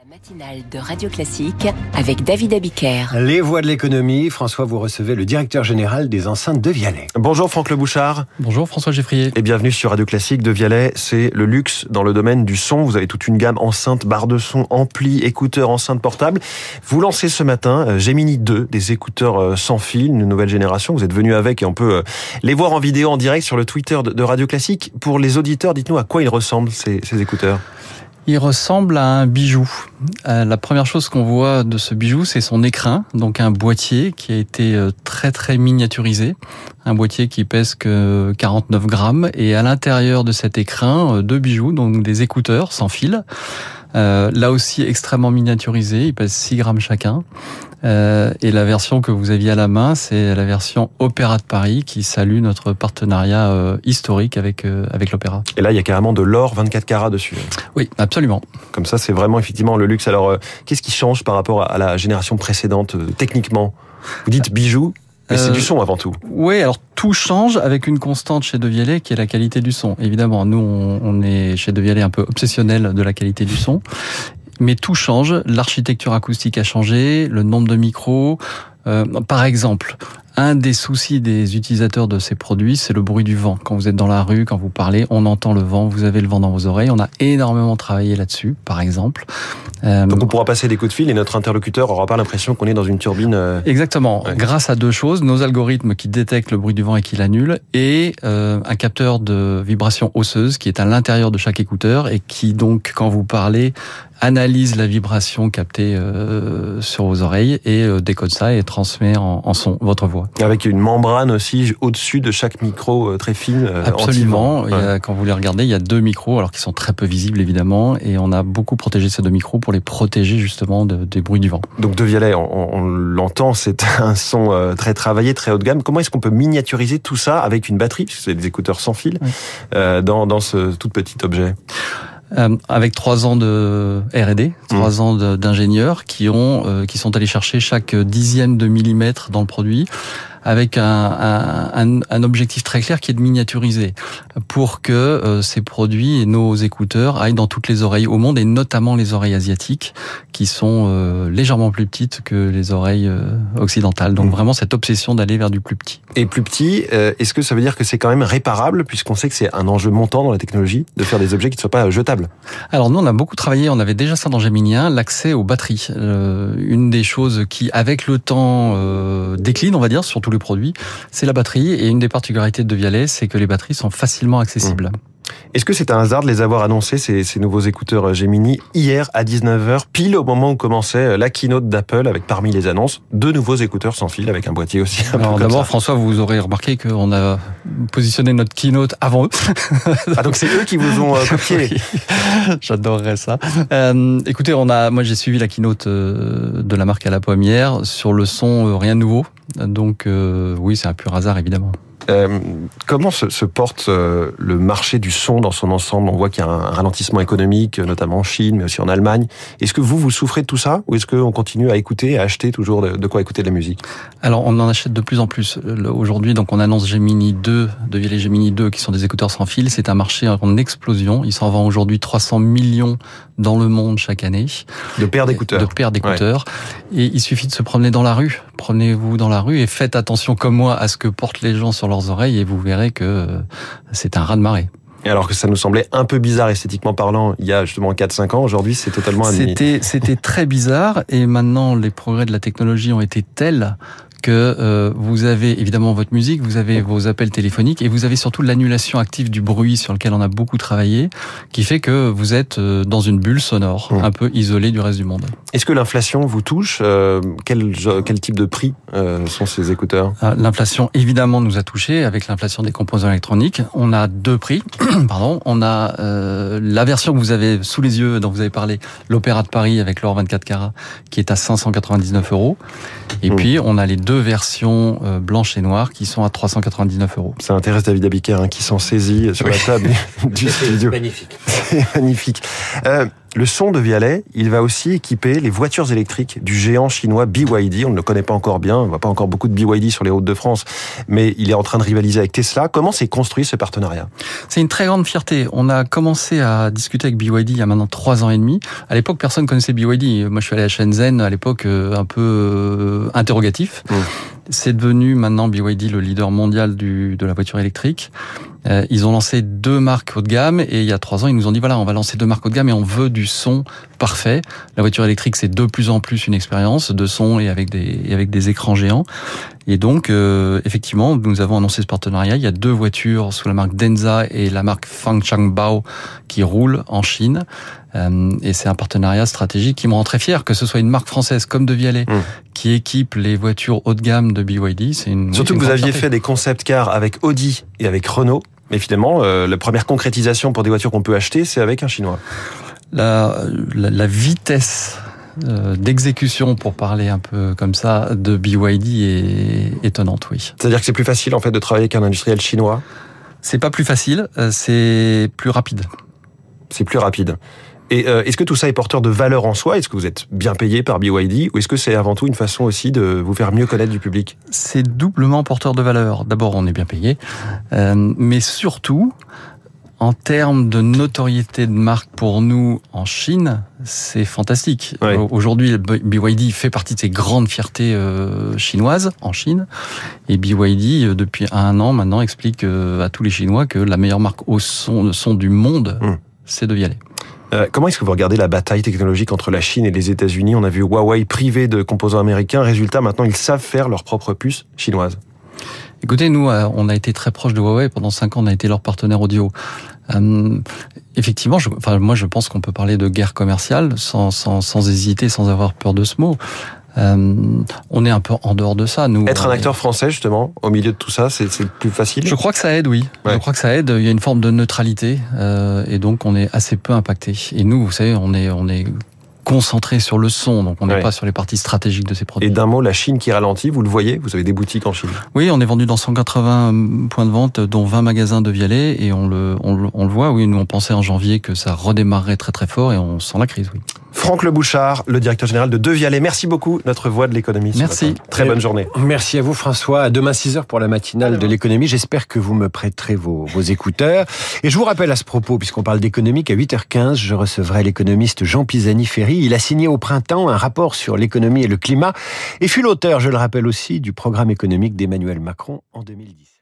La matinale de Radio Classique avec David Abiker. Les voix de l'économie, François, vous recevez le directeur général des enceintes de Vialet. Bonjour Franck Le Bouchard. Bonjour François Geffrier. Et bienvenue sur Radio Classique de Vialet. C'est le luxe dans le domaine du son. Vous avez toute une gamme enceinte, barre de son, ampli, écouteurs, enceintes portables. Vous lancez ce matin euh, Gemini 2, des écouteurs euh, sans fil, une nouvelle génération. Vous êtes venu avec et on peut euh, les voir en vidéo en direct sur le Twitter de Radio Classique. Pour les auditeurs, dites-nous à quoi ils ressemblent ces, ces écouteurs. Il ressemble à un bijou. Euh, la première chose qu'on voit de ce bijou, c'est son écrin, donc un boîtier qui a été euh, très très miniaturisé, un boîtier qui pèse que 49 grammes, et à l'intérieur de cet écrin, euh, deux bijoux, donc des écouteurs sans fil. Euh, là aussi extrêmement miniaturisé, ils pèsent 6 grammes chacun. Euh, et la version que vous aviez à la main, c'est la version Opéra de Paris qui salue notre partenariat euh, historique avec avec l'Opéra. Et là, il y a carrément de l'or 24 carats dessus. Oui, absolument. Comme ça, c'est vraiment effectivement le luxe. Alors, euh, qu'est-ce qui change par rapport à la génération précédente euh, techniquement? Vous dites bijoux, mais c'est Euh, du son avant tout. Oui, alors tout change avec une constante chez De Vialet qui est la qualité du son. Évidemment, nous on, on est chez De Vialet un peu obsessionnel de la qualité du son. Mais tout change, l'architecture acoustique a changé, le nombre de micros. Euh, par exemple, un des soucis des utilisateurs de ces produits, c'est le bruit du vent. Quand vous êtes dans la rue, quand vous parlez, on entend le vent, vous avez le vent dans vos oreilles. On a énormément travaillé là-dessus, par exemple. Euh, Donc on pourra passer des coups de fil et notre interlocuteur aura pas l'impression qu'on est dans une turbine. euh, Exactement. Ouais. Grâce à deux choses, nos algorithmes qui détectent le bruit du vent et qui l'annulent, et euh, un capteur de vibration osseuse qui est à l'intérieur de chaque écouteur et qui donc, quand vous parlez, analyse la vibration captée sur vos oreilles et décode ça et transmet en, en son votre voix. Avec une membrane aussi au-dessus de chaque micro euh, très fine. euh, Absolument. anti-vent. Il y a- quand vous les regardez, il y a deux micros, alors qui sont très peu visibles évidemment, et on a beaucoup protégé ces deux micros pour les protéger justement de- des bruits du vent. Donc De Vialet, on, on l'entend, c'est un son euh, très travaillé, très haut de gamme. Comment est-ce qu'on peut miniaturiser tout ça avec une batterie, puisque c'est des écouteurs sans fil, Oui. euh, dans, dans ce tout petit objet? Euh, avec trois ans de R&D, trois ans de- d'ingénieurs qui ont, euh, qui sont allés chercher chaque dixième de millimètre dans le produit, avec un, un, un- objectif très clair qui est de miniaturiser, pour que euh, ces produits et nos écouteurs aillent dans toutes les oreilles au monde et notamment les oreilles asiatiques, qui sont euh, légèrement plus petites que les oreilles euh, occidentales. Donc Mhm. vraiment cette obsession d'aller vers du plus petit. Et plus petit, euh, est-ce que ça veut dire que c'est quand même réparable, puisqu'on sait que c'est un enjeu montant dans la technologie, de faire des objets qui ne soient pas jetables? Alors nous, on a beaucoup travaillé, on avait déjà ça dans Gemini 1, l'accès aux batteries. Euh, une des choses qui, avec le temps, euh, décline, on va dire, sur tous les produits, c'est la batterie. Et une des particularités de Vialet, c'est que les batteries sont facilement accessibles. Est-ce que c'est un hasard de les avoir annoncés, ces, ces nouveaux écouteurs euh, Gemini, hier à 19h, pile au moment où commençait euh, la keynote d'Apple, avec parmi les annonces, deux nouveaux écouteurs sans fil, avec un boîtier aussi Alors d'abord. François, vous aurez remarqué qu'on a positionné notre keynote avant eux. Ah, donc c'est eux qui vous ont euh, copié Oui. J'adorerais ça. Euh, écoutez, on a, moi j'ai suivi la keynote de la marque à la pommière sur le son, rien de nouveau. Donc euh, oui, c'est un pur hasard évidemment. Euh, comment se, se porte euh, le marché du son dans son ensemble? On voit qu'il y a un ralentissement économique, euh, notamment en Chine, mais aussi en Allemagne. Est-ce que vous, vous souffrez de tout ça? Ou est-ce qu'on continue à écouter, à acheter toujours de, de quoi écouter de la musique? Alors, on en achète de plus en plus. Le- Aujourd'hui, donc, on annonce Gemini 2, de les Gemini 2, qui sont des écouteurs sans fil. C'est un marché en explosion. Il s'en vend aujourd'hui 300 millions dans le monde chaque année. De paires d'écouteurs De paires d'écouteurs. Et il suffit de se promener dans la rue. Promenez-vous dans la rue et faites attention comme moi à ce que portent les gens sur leurs oreilles et vous verrez que euh, c'est un raz-de-marée. Et alors que ça nous semblait un peu bizarre esthétiquement parlant il y a justement 4-5 ans, aujourd'hui c'est totalement. C'était, c'était très bizarre et maintenant les progrès de la technologie ont été tels que euh, vous avez évidemment votre musique, vous avez vos appels téléphoniques et vous avez surtout l'annulation active du bruit sur lequel on a beaucoup travaillé, qui fait que vous êtes euh, dans une bulle sonore, Mmh. un peu isolé du reste du monde. Est-ce que l'inflation vous touche Euh, quel, quel type de prix euh, sont ces écouteurs? Ah, L'inflation évidemment nous a touché avec l'inflation des composants électroniques. On a deux prix, pardon. On a euh, la version que vous avez sous les yeux, dont vous avez parlé, l'Opéra de Paris avec l'or 24 carats, qui est à 599 euros. Et Mmh. puis on a les deux versions euh, blanches et noires qui sont à 399 euros. Ça intéresse David Abiker hein, qui s'en saisit sur la table du studio. Magnifique. C'est magnifique. Euh, le son de Vialet, il va aussi équiper les voitures électriques du géant chinois BYD. On ne le connaît pas encore bien, on ne voit pas encore beaucoup de BYD sur les routes de France, mais il est en train de rivaliser avec Tesla. Comment s'est construit ce partenariat? C'est une très grande fierté. On a commencé à discuter avec BYD il y a maintenant trois ans et demi. À l'époque, personne connaissait BYD. Moi, je suis allé à Shenzhen à l'époque euh, un peu euh, interrogatif. Mmh. C'est devenu maintenant BYD le leader mondial du, de la voiture électrique. Euh, ils ont lancé deux marques haut de gamme et il y a trois ans, ils nous ont dit voilà, on va lancer deux marques haut de gamme et on veut du son parfait. La voiture électrique, c'est de plus en plus une expérience de son et avec des, et avec des écrans géants. Et donc, euh, effectivement, nous avons annoncé ce partenariat. Il y a deux voitures sous la marque Denza et la marque Fangchangbao qui roulent en Chine. Euh, et c'est un partenariat stratégique qui me rend très fier, que ce soit une marque française comme De Vialet mmh. Qui équipe les voitures haut de gamme de BYD. C'est une surtout que vous aviez fait des concept cars avec Audi et avec Renault. Mais finalement, euh, la première concrétisation pour des voitures qu'on peut acheter, c'est avec un Chinois. La, la, la vitesse euh, d'exécution, pour parler un peu comme ça, de BYD est étonnante, oui. C'est-à-dire que c'est plus facile en fait de travailler qu'un industriel chinois? C'est pas plus facile, euh, c'est plus rapide. C'est plus rapide. Et euh, est-ce que tout ça est porteur de valeur en soi? Est-ce que vous êtes bien payé par BYD ou est-ce que c'est avant tout une façon aussi de vous faire mieux connaître du public? C'est doublement porteur de valeur. D'abord, on est bien payé, euh, mais surtout, en termes de notoriété de marque pour nous en Chine, c'est fantastique. Aujourd'hui, BYD fait partie de ces grandes fiertés euh, chinoises en Chine. Et BYD, depuis un an maintenant, explique à tous les Chinois que la meilleure marque au son, son du monde, hum. C'est de Vialet. Euh, comment est-ce que vous regardez la bataille technologique entre la Chine et les États-Unis? On a vu Huawei privé de composants américains. Résultat, maintenant, ils savent faire leur propre puce chinoise. Écoutez, nous, euh, on a été très proche de Huawei. Pendant cinq ans, on a été leur partenaire audio. Euh, effectivement, je, enfin, moi, je pense qu'on peut parler de guerre commerciale sans, sans, sans hésiter, sans avoir peur de ce mot. Euh, on est un peu en dehors de ça. Nous, être un acteur français justement au milieu de tout ça, c'est plus facile? Je crois que ça aide, oui. Je crois que ça aide. Il y a une forme de neutralité euh, et donc on est assez peu impacté. Et nous, vous savez, on est on est concentré sur le son, donc on n'est pas sur les parties stratégiques de ces produits. Et d'un mot, la Chine qui ralentit, vous le voyez, vous avez des boutiques en Chine. Oui, on est vendu dans 180 points de vente, dont 20 magasins de Vialet, et on le, on, on le voit, oui, nous on pensait en janvier que ça redémarrerait très très fort, et on sent la crise, oui. Franck Le Bouchard, le directeur général de Devialet. Merci beaucoup, notre voix de l'économie. Merci. Très bonne journée. Merci à vous, François. À demain 6h pour la matinale de l'économie. J'espère que vous me prêterez vos, vos écouteurs. Et je vous rappelle à ce propos, puisqu'on parle d'économie, qu'à 8h15, je recevrai l'économiste Jean Pisani-Ferry. Il a signé au printemps un rapport sur l'économie et le climat et fut l'auteur, je le rappelle aussi, du programme économique d'Emmanuel Macron en 2010.